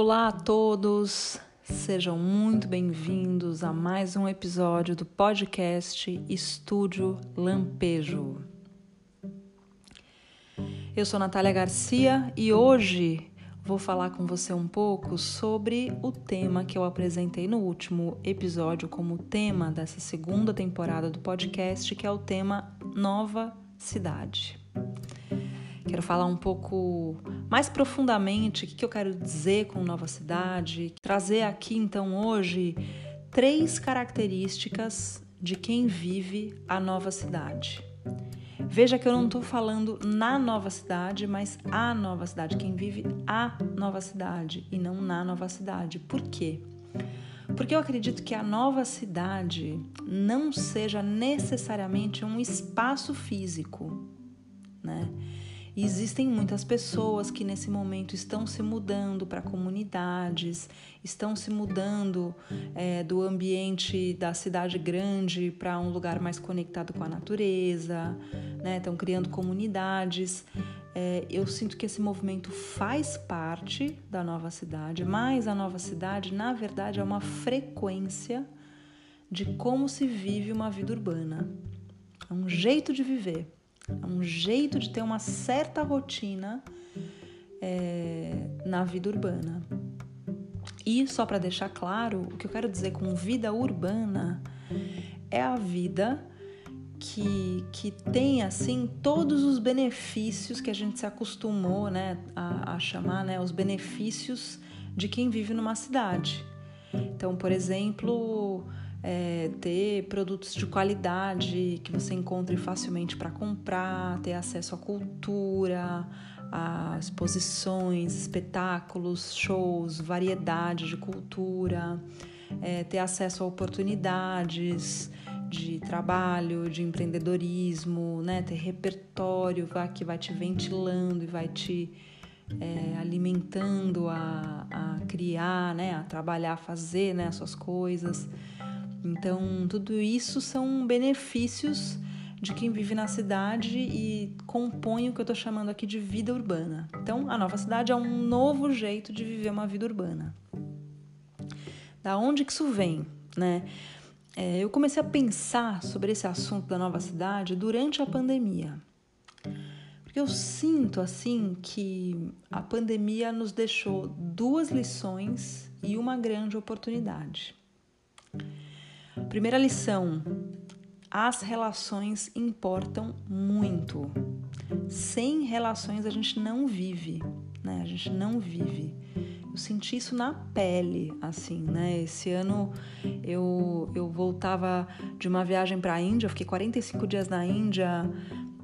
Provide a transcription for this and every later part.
Olá a todos, sejam muito bem-vindos a mais um episódio do podcast Estúdio Lampejo. Eu sou Natália Garcia e hoje vou falar com você um pouco sobre o tema que eu apresentei no último episódio como tema dessa segunda temporada do podcast, que é o tema Nova Cidade. Quero falar um pouco mais profundamente o que eu quero dizer com nova cidade, trazer aqui então hoje três características de quem vive a nova cidade. Veja que eu não estou falando na nova cidade, mas a nova cidade, quem vive a nova cidade e não na nova cidade. Por quê? Porque eu acredito que a nova cidade não seja necessariamente um espaço físico, né? Existem muitas pessoas que nesse momento estão se mudando para comunidades, estão se mudando é, do ambiente da cidade grande para um lugar mais conectado com a natureza, né? estão criando comunidades. É, eu sinto que esse movimento faz parte da nova cidade, mas a nova cidade, na verdade, é uma frequência de como se vive uma vida urbana. É um jeito de viver. É um jeito de ter uma certa rotina é, na vida urbana. E só para deixar claro, o que eu quero dizer com vida urbana é a vida que, que tem assim todos os benefícios que a gente se acostumou né, a, a chamar né, os benefícios de quem vive numa cidade. Então, por exemplo, é, ter produtos de qualidade que você encontre facilmente para comprar, ter acesso à cultura, a exposições, espetáculos, shows, variedade de cultura, é, ter acesso a oportunidades de trabalho, de empreendedorismo, né? ter repertório que vai te ventilando e vai te é, alimentando a, a criar, né? a trabalhar, a fazer né? as suas coisas. Então, tudo isso são benefícios de quem vive na cidade e compõe o que eu estou chamando aqui de vida urbana. Então, a nova cidade é um novo jeito de viver uma vida urbana. Da onde que isso vem, né? É, eu comecei a pensar sobre esse assunto da nova cidade durante a pandemia. Porque eu sinto assim que a pandemia nos deixou duas lições e uma grande oportunidade. Primeira lição: as relações importam muito. Sem relações a gente não vive, né? A gente não vive. Eu senti isso na pele, assim, né? Esse ano eu, eu voltava de uma viagem para a Índia, eu fiquei 45 dias na Índia,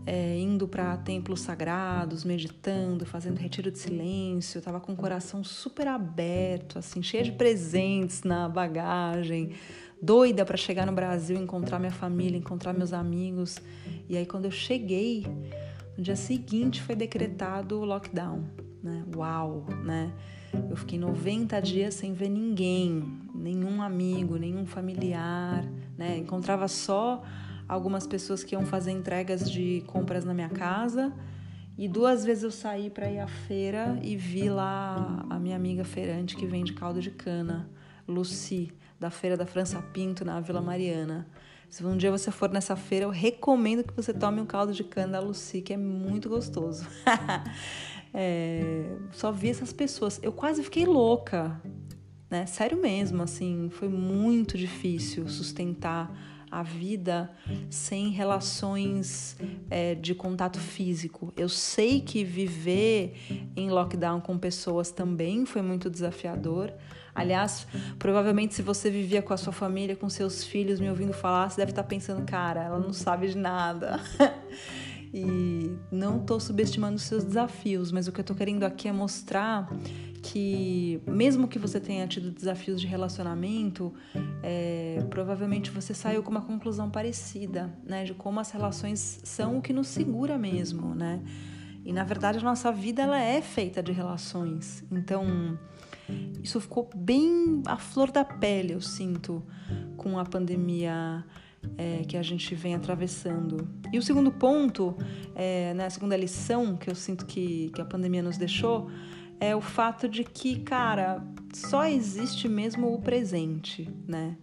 é, indo para templos sagrados, meditando, fazendo retiro de silêncio. Eu tava com o coração super aberto, assim, cheio de presentes na bagagem doida para chegar no Brasil, encontrar minha família, encontrar meus amigos. E aí quando eu cheguei, no dia seguinte foi decretado o lockdown, né? Uau, né? Eu fiquei 90 dias sem ver ninguém, nenhum amigo, nenhum familiar, né? Encontrava só algumas pessoas que iam fazer entregas de compras na minha casa. E duas vezes eu saí para ir à feira e vi lá a minha amiga feirante que vende caldo de cana, Lucy da Feira da França Pinto, na Vila Mariana. Se um dia você for nessa feira, eu recomendo que você tome um caldo de cana da Lucy, que é muito gostoso. é, só vi essas pessoas. Eu quase fiquei louca, né? Sério mesmo, assim, foi muito difícil sustentar a vida sem relações é, de contato físico. Eu sei que viver em lockdown com pessoas também foi muito desafiador. Aliás, provavelmente se você vivia com a sua família, com seus filhos, me ouvindo falar, você deve estar pensando, cara, ela não sabe de nada. e não estou subestimando os seus desafios, mas o que eu estou querendo aqui é mostrar que, mesmo que você tenha tido desafios de relacionamento, é, provavelmente você saiu com uma conclusão parecida, né? De como as relações são o que nos segura mesmo, né? E na verdade a nossa vida ela é feita de relações. Então, isso ficou bem à flor da pele, eu sinto, com a pandemia é, que a gente vem atravessando. E o segundo ponto, é, né, segunda lição que eu sinto que, que a pandemia nos deixou, é o fato de que, cara, só existe mesmo o presente, né?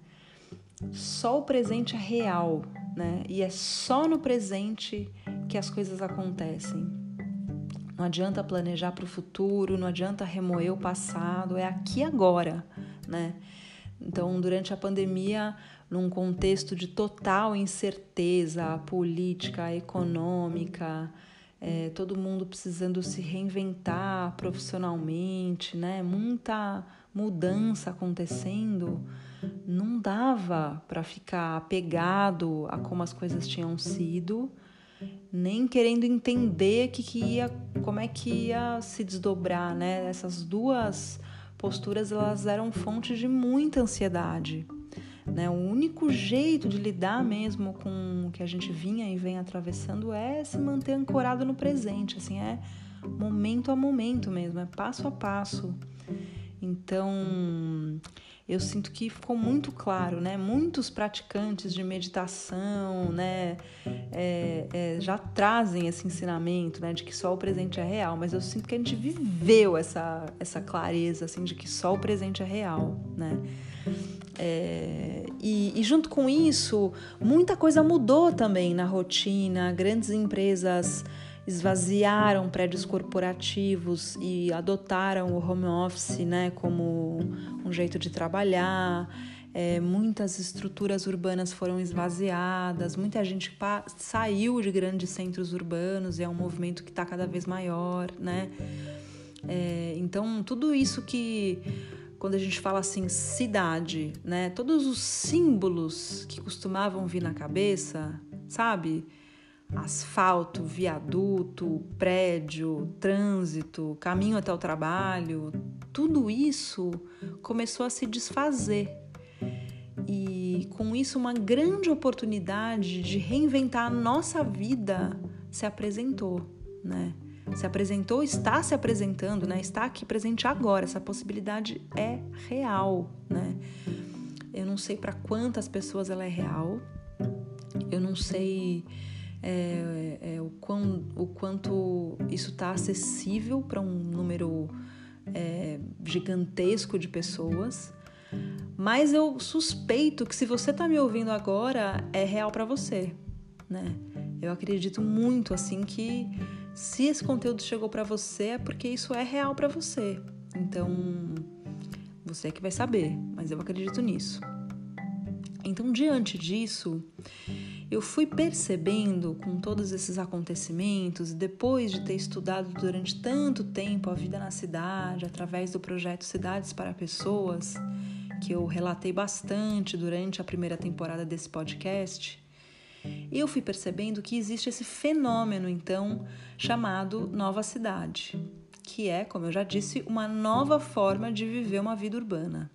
Só o presente é real, né? E é só no presente que as coisas acontecem. Não adianta planejar para o futuro, não adianta remoer o passado, é aqui agora, né? Então, durante a pandemia, num contexto de total incerteza política, econômica, é, todo mundo precisando se reinventar profissionalmente, né? Muita mudança acontecendo, não dava para ficar apegado a como as coisas tinham sido, nem querendo entender que, que ia, como é que ia se desdobrar, né? Essas duas posturas elas eram fonte de muita ansiedade. Né? O único jeito de lidar mesmo com o que a gente vinha e vem atravessando é se manter ancorado no presente, assim, é momento a momento mesmo, é passo a passo. Então, eu sinto que ficou muito claro, né? Muitos praticantes de meditação, né, é, é, já trazem esse ensinamento, né, de que só o presente é real. Mas eu sinto que a gente viveu essa essa clareza, assim, de que só o presente é real, né? É, e, e, junto com isso, muita coisa mudou também na rotina. Grandes empresas esvaziaram prédios corporativos e adotaram o home office né, como um jeito de trabalhar. É, muitas estruturas urbanas foram esvaziadas, muita gente saiu de grandes centros urbanos e é um movimento que está cada vez maior, né? É, então, tudo isso que quando a gente fala assim cidade, né? Todos os símbolos que costumavam vir na cabeça, sabe? Asfalto, viaduto, prédio, trânsito, caminho até o trabalho, tudo isso começou a se desfazer. E com isso, uma grande oportunidade de reinventar a nossa vida se apresentou, né? se apresentou, está se apresentando, né? Está aqui presente agora. Essa possibilidade é real, né? Eu não sei para quantas pessoas ela é real. Eu não sei é, é, o, quão, o quanto isso está acessível para um número é, gigantesco de pessoas. Mas eu suspeito que se você está me ouvindo agora, é real para você, né? Eu acredito muito assim que se esse conteúdo chegou para você, é porque isso é real para você. Então, você é que vai saber, mas eu acredito nisso. Então, diante disso, eu fui percebendo com todos esses acontecimentos, depois de ter estudado durante tanto tempo a vida na cidade, através do projeto Cidades para Pessoas, que eu relatei bastante durante a primeira temporada desse podcast, eu fui percebendo que existe esse fenômeno, então, chamado nova cidade, que é, como eu já disse, uma nova forma de viver uma vida urbana.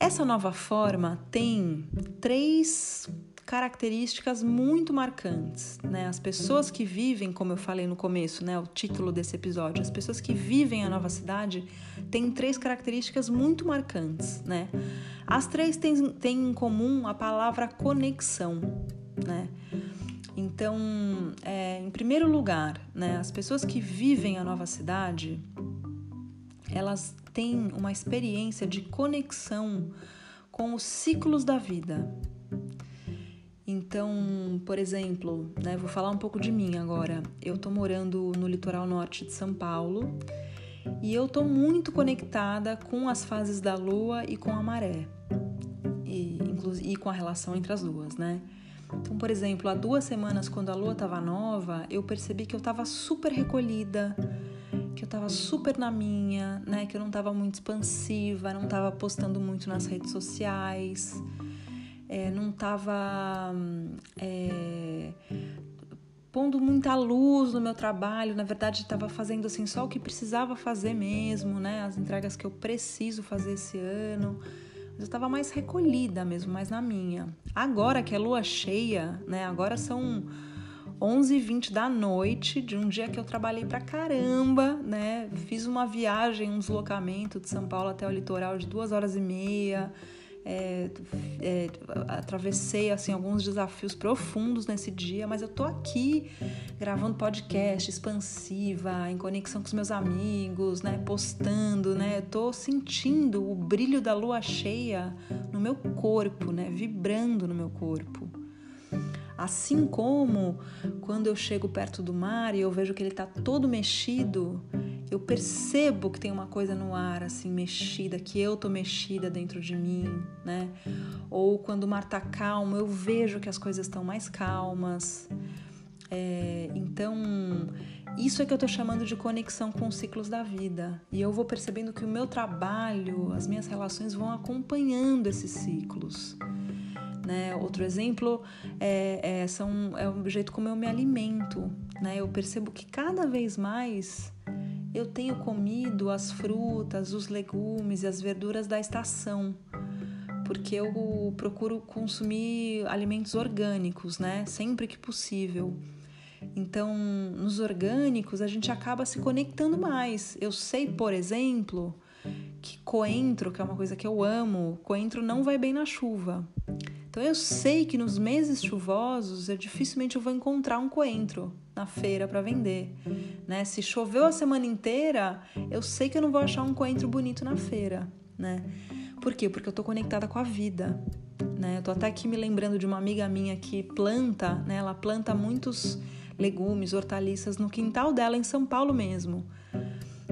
Essa nova forma tem três características muito marcantes, né? As pessoas que vivem, como eu falei no começo, né, o título desse episódio, as pessoas que vivem a nova cidade têm três características muito marcantes, né? As três têm, têm em comum a palavra conexão, né? Então, é, em primeiro lugar, né, as pessoas que vivem a nova cidade, elas têm uma experiência de conexão com os ciclos da vida. Então, por exemplo, né, vou falar um pouco de mim agora. Eu estou morando no litoral norte de São Paulo e eu estou muito conectada com as fases da lua e com a maré, e, e com a relação entre as duas, né? Então, por exemplo, há duas semanas, quando a lua estava nova, eu percebi que eu estava super recolhida, que eu estava super na minha, né? Que eu não estava muito expansiva, não estava postando muito nas redes sociais é, não estava é, pondo muita luz no meu trabalho, na verdade estava fazendo assim só o que precisava fazer mesmo, né? As entregas que eu preciso fazer esse ano. Mas eu estava mais recolhida mesmo, mais na minha. Agora que é lua cheia, né? Agora são 11h20 da noite de um dia que eu trabalhei pra caramba, né? Fiz uma viagem, um deslocamento de São Paulo até o litoral de duas horas e meia é, é, atravessei assim alguns desafios profundos nesse dia, mas eu tô aqui gravando podcast, expansiva, em conexão com os meus amigos, né, postando, né, eu tô sentindo o brilho da lua cheia no meu corpo, né, vibrando no meu corpo. Assim como quando eu chego perto do mar e eu vejo que ele está todo mexido, eu percebo que tem uma coisa no ar assim mexida, que eu tô mexida dentro de mim, né? Ou quando o mar tá calmo, eu vejo que as coisas estão mais calmas. É, então, isso é que eu tô chamando de conexão com os ciclos da vida. E eu vou percebendo que o meu trabalho, as minhas relações vão acompanhando esses ciclos. Né? Outro exemplo é, é, são, é o jeito como eu me alimento. Né? Eu percebo que cada vez mais eu tenho comido as frutas, os legumes e as verduras da estação, porque eu procuro consumir alimentos orgânicos, né? Sempre que possível. Então, nos orgânicos, a gente acaba se conectando mais. Eu sei, por exemplo, que coentro, que é uma coisa que eu amo, coentro não vai bem na chuva. Então eu sei que nos meses chuvosos eu dificilmente eu vou encontrar um coentro na feira para vender, né? Se choveu a semana inteira, eu sei que eu não vou achar um coentro bonito na feira, né? Por quê? Porque eu tô conectada com a vida, né? Eu tô até aqui me lembrando de uma amiga minha que planta, né? Ela planta muitos legumes, hortaliças no quintal dela em São Paulo mesmo.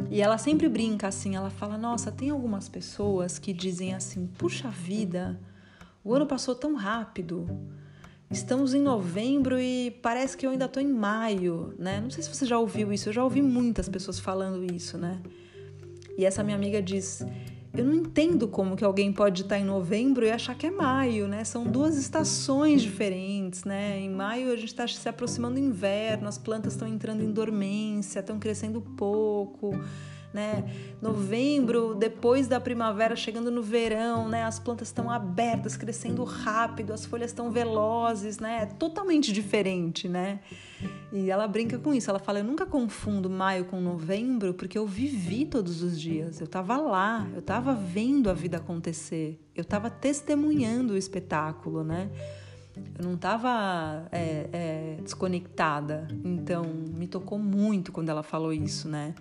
E ela sempre brinca assim, ela fala: "Nossa, tem algumas pessoas que dizem assim: "Puxa vida, o ano passou tão rápido. Estamos em novembro e parece que eu ainda estou em maio, né? Não sei se você já ouviu isso, eu já ouvi muitas pessoas falando isso, né? E essa minha amiga diz: Eu não entendo como que alguém pode estar em novembro e achar que é maio, né? São duas estações diferentes, né? Em maio a gente está se aproximando do inverno, as plantas estão entrando em dormência, estão crescendo pouco né? Novembro, depois da primavera, chegando no verão, né? As plantas estão abertas, crescendo rápido, as folhas estão velozes, né? É totalmente diferente, né? E ela brinca com isso. Ela fala: Eu nunca confundo maio com novembro, porque eu vivi todos os dias. Eu estava lá, eu estava vendo a vida acontecer, eu estava testemunhando o espetáculo, né? Eu não estava é, é, desconectada. Então, me tocou muito quando ela falou isso, né?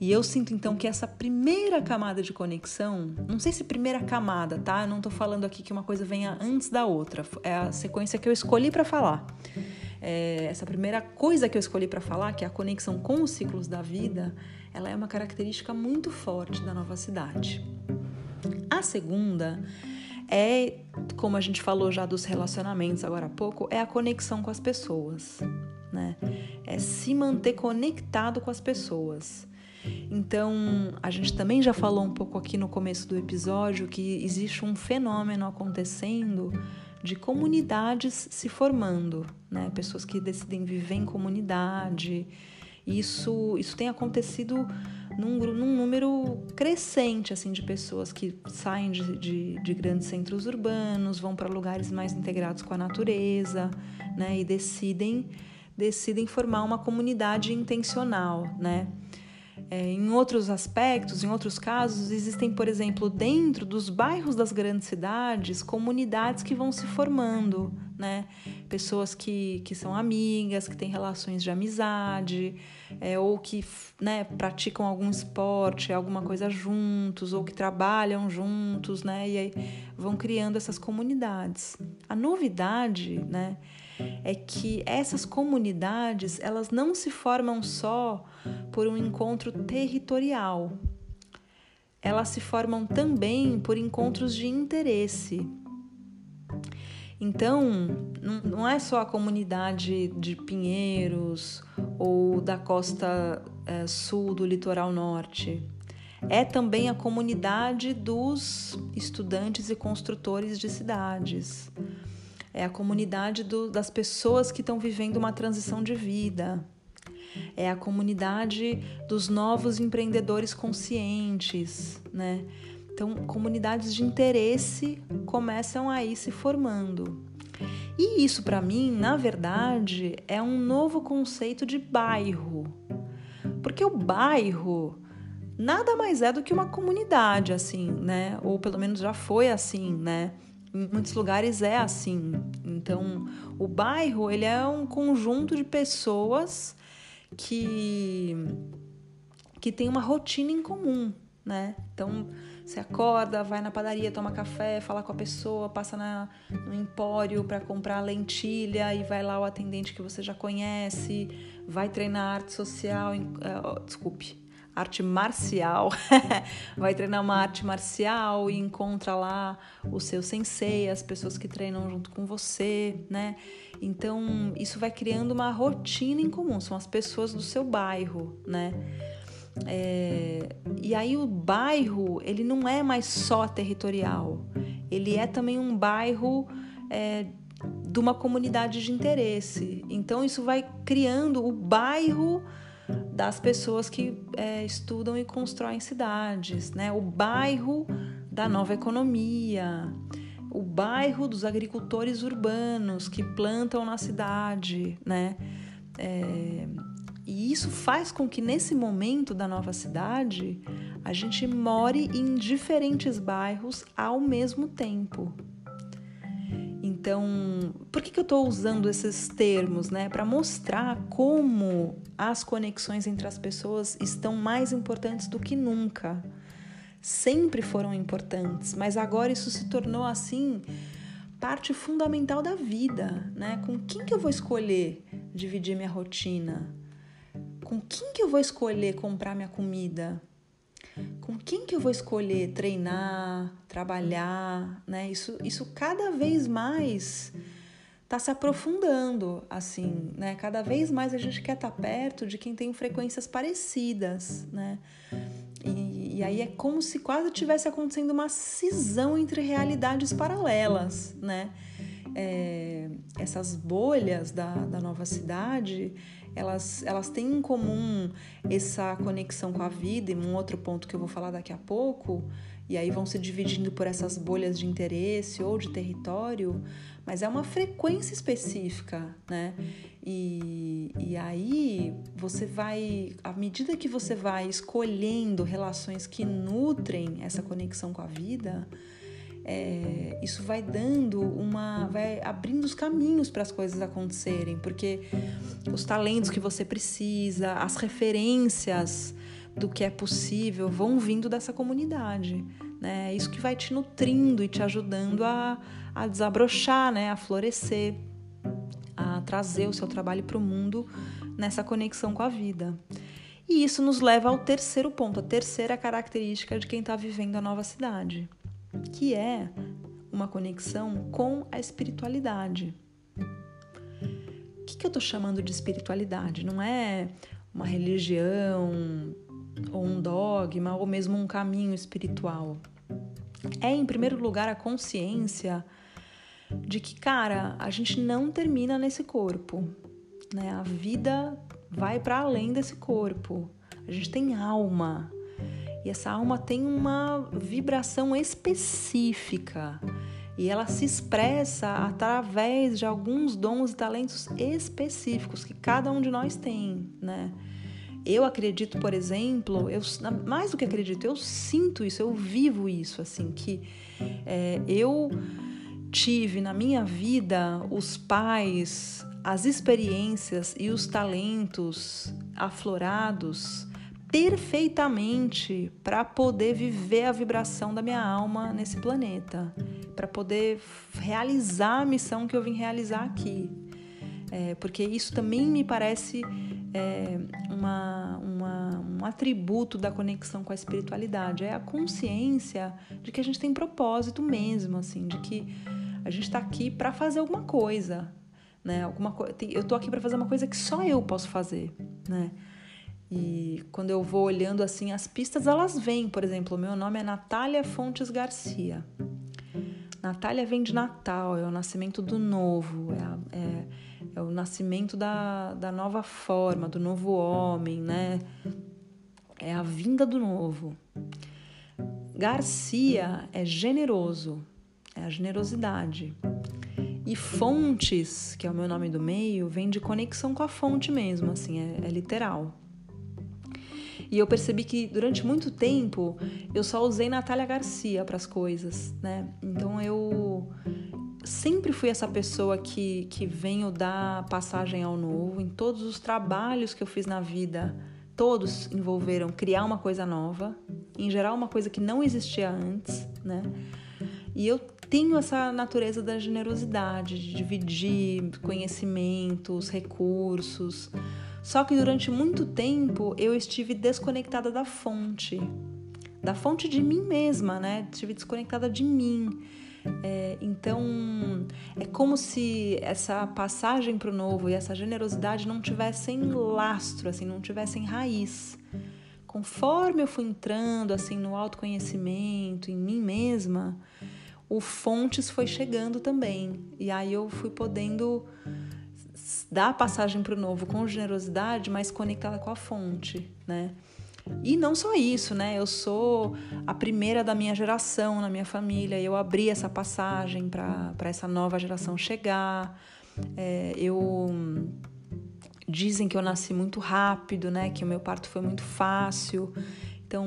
E eu sinto então que essa primeira camada de conexão, não sei se primeira camada, tá? Eu não estou falando aqui que uma coisa venha antes da outra. É a sequência que eu escolhi para falar. É, essa primeira coisa que eu escolhi para falar, que é a conexão com os ciclos da vida, ela é uma característica muito forte da nova cidade. A segunda é, como a gente falou já dos relacionamentos agora há pouco, é a conexão com as pessoas, né? É se manter conectado com as pessoas. Então, a gente também já falou um pouco aqui no começo do episódio que existe um fenômeno acontecendo de comunidades se formando, né? Pessoas que decidem viver em comunidade. Isso, isso tem acontecido num, num número crescente assim de pessoas que saem de, de, de grandes centros urbanos, vão para lugares mais integrados com a natureza, né? E decidem decidem formar uma comunidade intencional, né? É, em outros aspectos, em outros casos, existem, por exemplo, dentro dos bairros das grandes cidades, comunidades que vão se formando, né? Pessoas que, que são amigas, que têm relações de amizade, é, ou que né, praticam algum esporte, alguma coisa juntos, ou que trabalham juntos, né? E aí vão criando essas comunidades. A novidade, né? É que essas comunidades elas não se formam só por um encontro territorial. Elas se formam também por encontros de interesse. Então, não é só a comunidade de Pinheiros ou da costa é, sul do litoral norte. É também a comunidade dos estudantes e construtores de cidades é a comunidade do, das pessoas que estão vivendo uma transição de vida, é a comunidade dos novos empreendedores conscientes, né? Então, comunidades de interesse começam aí se formando. E isso, para mim, na verdade, é um novo conceito de bairro. Porque o bairro nada mais é do que uma comunidade, assim, né? Ou pelo menos já foi assim, né? Em muitos lugares é assim. Então, o bairro ele é um conjunto de pessoas que que tem uma rotina em comum, né? Então, você acorda, vai na padaria, toma café, fala com a pessoa, passa na, no empório para comprar lentilha e vai lá o atendente que você já conhece, vai treinar arte social, uh, desculpe, arte marcial, vai treinar uma arte marcial e encontra lá o seu sensei, as pessoas que treinam junto com você, né? Então, isso vai criando uma rotina em comum, são as pessoas do seu bairro, né? É, e aí o bairro, ele não é mais só territorial, ele é também um bairro é, de uma comunidade de interesse. Então, isso vai criando o bairro das pessoas que é, estudam e constroem cidades, né? O bairro da nova economia, o bairro dos agricultores urbanos que plantam na cidade, né? É, e isso faz com que nesse momento da nova cidade a gente more em diferentes bairros ao mesmo tempo. Então, por que, que eu estou usando esses termos, né? Para mostrar como as conexões entre as pessoas estão mais importantes do que nunca. Sempre foram importantes, mas agora isso se tornou assim parte fundamental da vida, né? Com quem que eu vou escolher dividir minha rotina? Com quem que eu vou escolher comprar minha comida? Com quem que eu vou escolher treinar, trabalhar, né? Isso, isso cada vez mais está se aprofundando, assim, né? Cada vez mais a gente quer estar tá perto de quem tem frequências parecidas, né? E, e aí é como se quase tivesse acontecendo uma cisão entre realidades paralelas, né? É, essas bolhas da, da nova cidade elas, elas têm em comum essa conexão com a vida, e um outro ponto que eu vou falar daqui a pouco, e aí vão se dividindo por essas bolhas de interesse ou de território, mas é uma frequência específica, né? E, e aí você vai, à medida que você vai escolhendo relações que nutrem essa conexão com a vida, é, isso vai dando uma. vai abrindo os caminhos para as coisas acontecerem, porque os talentos que você precisa, as referências do que é possível vão vindo dessa comunidade. Né? Isso que vai te nutrindo e te ajudando a, a desabrochar, né? a florescer, a trazer o seu trabalho para o mundo nessa conexão com a vida. E isso nos leva ao terceiro ponto, a terceira característica de quem está vivendo a nova cidade que é uma conexão com a espiritualidade. O que, que eu estou chamando de espiritualidade? Não é uma religião ou um dogma ou mesmo um caminho espiritual. É, em primeiro lugar, a consciência de que, cara, a gente não termina nesse corpo, né? A vida vai para além desse corpo. A gente tem alma, e essa alma tem uma vibração específica e ela se expressa através de alguns dons e talentos específicos que cada um de nós tem, né? Eu acredito, por exemplo, eu mais do que acredito, eu sinto isso, eu vivo isso, assim, que é, eu tive na minha vida os pais, as experiências e os talentos aflorados perfeitamente para poder viver a vibração da minha alma nesse planeta, para poder realizar a missão que eu vim realizar aqui. É, porque isso também me parece é, uma, uma, um atributo da conexão com a espiritualidade. É a consciência de que a gente tem propósito mesmo, assim, de que a gente está aqui para fazer alguma coisa, né? Alguma co eu estou aqui para fazer uma coisa que só eu posso fazer, né? E quando eu vou olhando assim as pistas, elas vêm. Por exemplo, o meu nome é Natália Fontes Garcia. Natália vem de Natal, é o nascimento do novo, é, é, é o nascimento da, da nova forma, do novo homem, né? É a vinda do novo. Garcia é generoso, é a generosidade. E Fontes, que é o meu nome do meio, vem de conexão com a fonte mesmo, assim, é, é literal. E eu percebi que durante muito tempo eu só usei Natália Garcia para as coisas, né? Então eu sempre fui essa pessoa que, que venho dar passagem ao novo em todos os trabalhos que eu fiz na vida. Todos envolveram criar uma coisa nova, em geral uma coisa que não existia antes, né? E eu tenho essa natureza da generosidade, de dividir conhecimentos, recursos. Só que durante muito tempo eu estive desconectada da fonte, da fonte de mim mesma, né? Estive desconectada de mim. É, então, é como se essa passagem para o novo e essa generosidade não tivessem lastro, assim, não tivessem raiz. Conforme eu fui entrando assim no autoconhecimento, em mim mesma, o fontes foi chegando também. E aí eu fui podendo dar passagem para o novo com generosidade, mas conectada com a fonte, né? E não só isso, né? Eu sou a primeira da minha geração na minha família. Eu abri essa passagem para essa nova geração chegar. É, eu dizem que eu nasci muito rápido, né? Que o meu parto foi muito fácil. Então,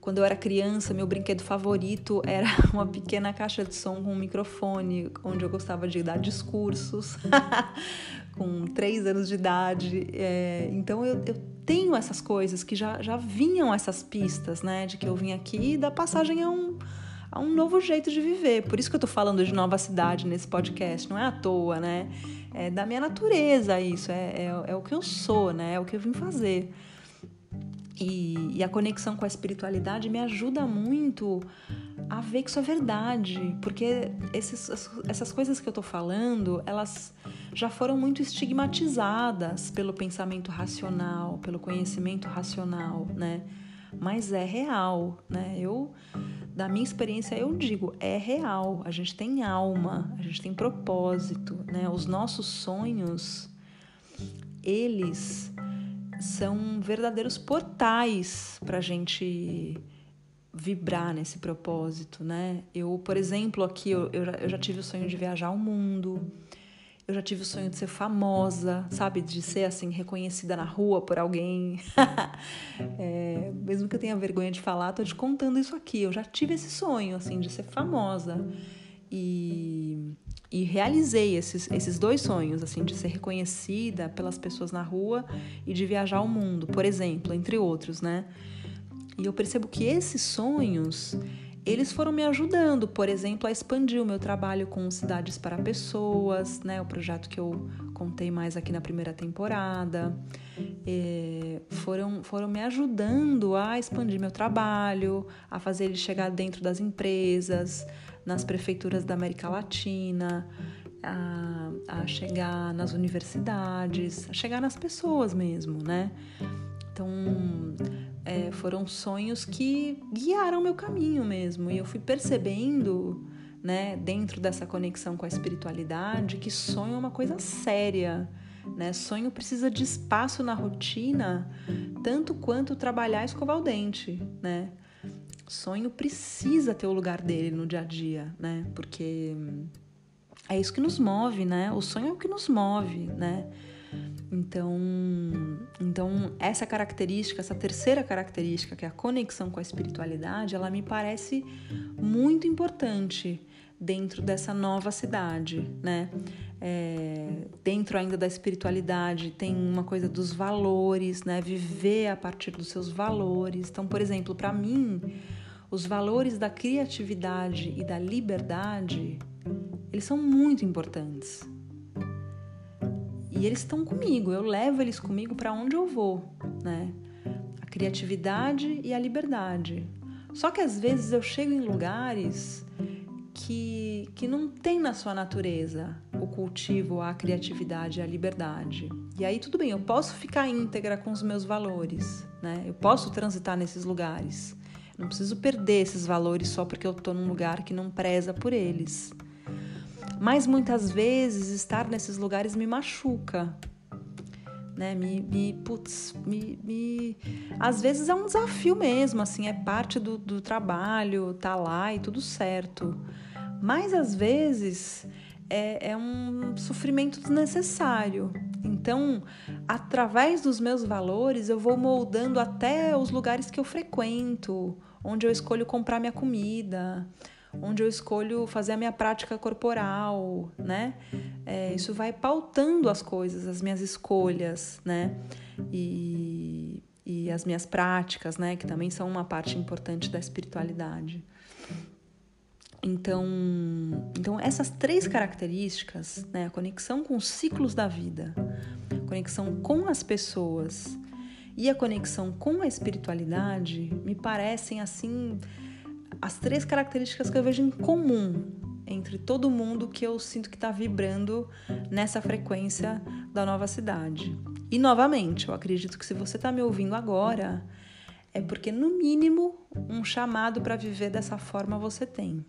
quando eu era criança, meu brinquedo favorito era uma pequena caixa de som com um microfone, onde eu gostava de dar discursos, com três anos de idade. É, então eu, eu, tenho essas coisas que já, já vinham essas pistas, né? De que eu vim aqui dar passagem a um, a um novo jeito de viver. Por isso que eu tô falando de nova cidade nesse podcast, não é à toa, né? É da minha natureza isso, é, é, é o que eu sou, né? É o que eu vim fazer. E, e, a conexão com a espiritualidade me ajuda muito a ver que isso é verdade, porque esses, essas coisas que eu tô falando, elas já foram muito estigmatizadas pelo pensamento racional, pelo conhecimento racional, né? Mas é real, né? Eu, da minha experiência, eu digo, é real. A gente tem alma, a gente tem propósito, né? Os nossos sonhos, eles são verdadeiros portais para a gente vibrar nesse propósito, né? Eu, por exemplo, aqui eu, eu, já, eu já tive o sonho de viajar ao mundo, eu já tive o sonho de ser famosa, sabe? De ser assim, reconhecida na rua por alguém. é, mesmo que eu tenha vergonha de falar, tô te contando isso aqui. Eu já tive esse sonho, assim, de ser famosa. E e realizei esses, esses dois sonhos, assim, de ser reconhecida pelas pessoas na rua e de viajar ao mundo, por exemplo, entre outros, né? E eu percebo que esses sonhos, eles foram me ajudando, por exemplo, a expandir o meu trabalho com cidades para pessoas, né? O projeto que eu contei mais aqui na primeira temporada, é, foram foram me ajudando a expandir meu trabalho, a fazer ele chegar dentro das empresas, nas prefeituras da América Latina, a, a chegar nas universidades, a chegar nas pessoas mesmo, né? Então, é, foram sonhos que guiaram meu caminho mesmo. E eu fui percebendo, né, dentro dessa conexão com a espiritualidade, que sonho é uma coisa séria. Né? Sonho precisa de espaço na rotina, tanto quanto trabalhar e escovar o dente. Né? Sonho precisa ter o lugar dele no dia a dia, né? Porque é isso que nos move, né? O sonho é o que nos move, né? Então, então essa característica, essa terceira característica, que é a conexão com a espiritualidade, ela me parece muito importante dentro dessa nova cidade, né? É, dentro ainda da espiritualidade tem uma coisa dos valores, né? Viver a partir dos seus valores. Então, por exemplo, para mim os valores da criatividade e da liberdade, eles são muito importantes. E eles estão comigo, eu levo eles comigo para onde eu vou, né? A criatividade e a liberdade. Só que às vezes eu chego em lugares que, que não tem na sua natureza o cultivo, a criatividade a liberdade. E aí tudo bem, eu posso ficar íntegra com os meus valores, né? Eu posso transitar nesses lugares. Não preciso perder esses valores só porque eu estou num lugar que não preza por eles. Mas muitas vezes estar nesses lugares me machuca. Né? Me, me, putz, me, me, às vezes é um desafio mesmo, assim, é parte do, do trabalho, tá lá e tudo certo. Mas às vezes é, é um sofrimento desnecessário. Então, através dos meus valores, eu vou moldando até os lugares que eu frequento, onde eu escolho comprar minha comida, onde eu escolho fazer a minha prática corporal, né? É, isso vai pautando as coisas, as minhas escolhas, né? E, e as minhas práticas, né? Que também são uma parte importante da espiritualidade. Então, então essas três características, né, a conexão com os ciclos da vida, conexão com as pessoas e a conexão com a espiritualidade, me parecem assim as três características que eu vejo em comum entre todo mundo que eu sinto que está vibrando nessa frequência da nova cidade. E novamente, eu acredito que se você está me ouvindo agora, é porque no mínimo um chamado para viver dessa forma você tem.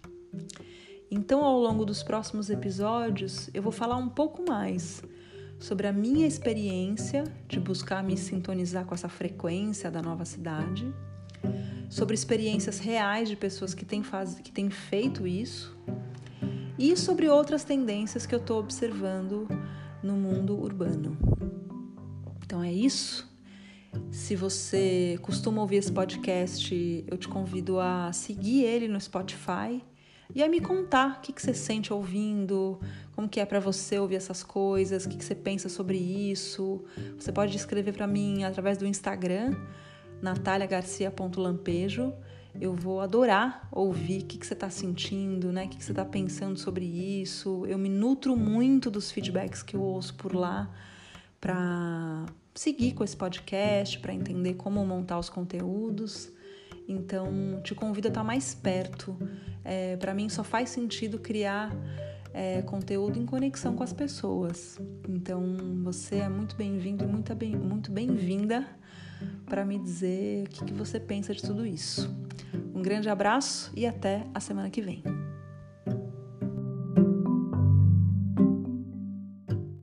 Então, ao longo dos próximos episódios, eu vou falar um pouco mais sobre a minha experiência de buscar me sintonizar com essa frequência da nova cidade, sobre experiências reais de pessoas que têm, faz... que têm feito isso e sobre outras tendências que eu estou observando no mundo urbano. Então é isso. Se você costuma ouvir esse podcast, eu te convido a seguir ele no Spotify e a me contar o que, que você sente ouvindo, como que é para você ouvir essas coisas, o que, que você pensa sobre isso. Você pode escrever para mim através do Instagram, nataliagarcia.lampejo. Eu vou adorar ouvir o que, que você está sentindo, né? o que, que você está pensando sobre isso. Eu me nutro muito dos feedbacks que eu ouço por lá para seguir com esse podcast, para entender como montar os conteúdos. Então, te convido a estar mais perto. É, Para mim, só faz sentido criar é, conteúdo em conexão com as pessoas. Então, você é muito bem-vindo e muito bem, muito bem-vinda para me dizer o que você pensa de tudo isso. Um grande abraço e até a semana que vem.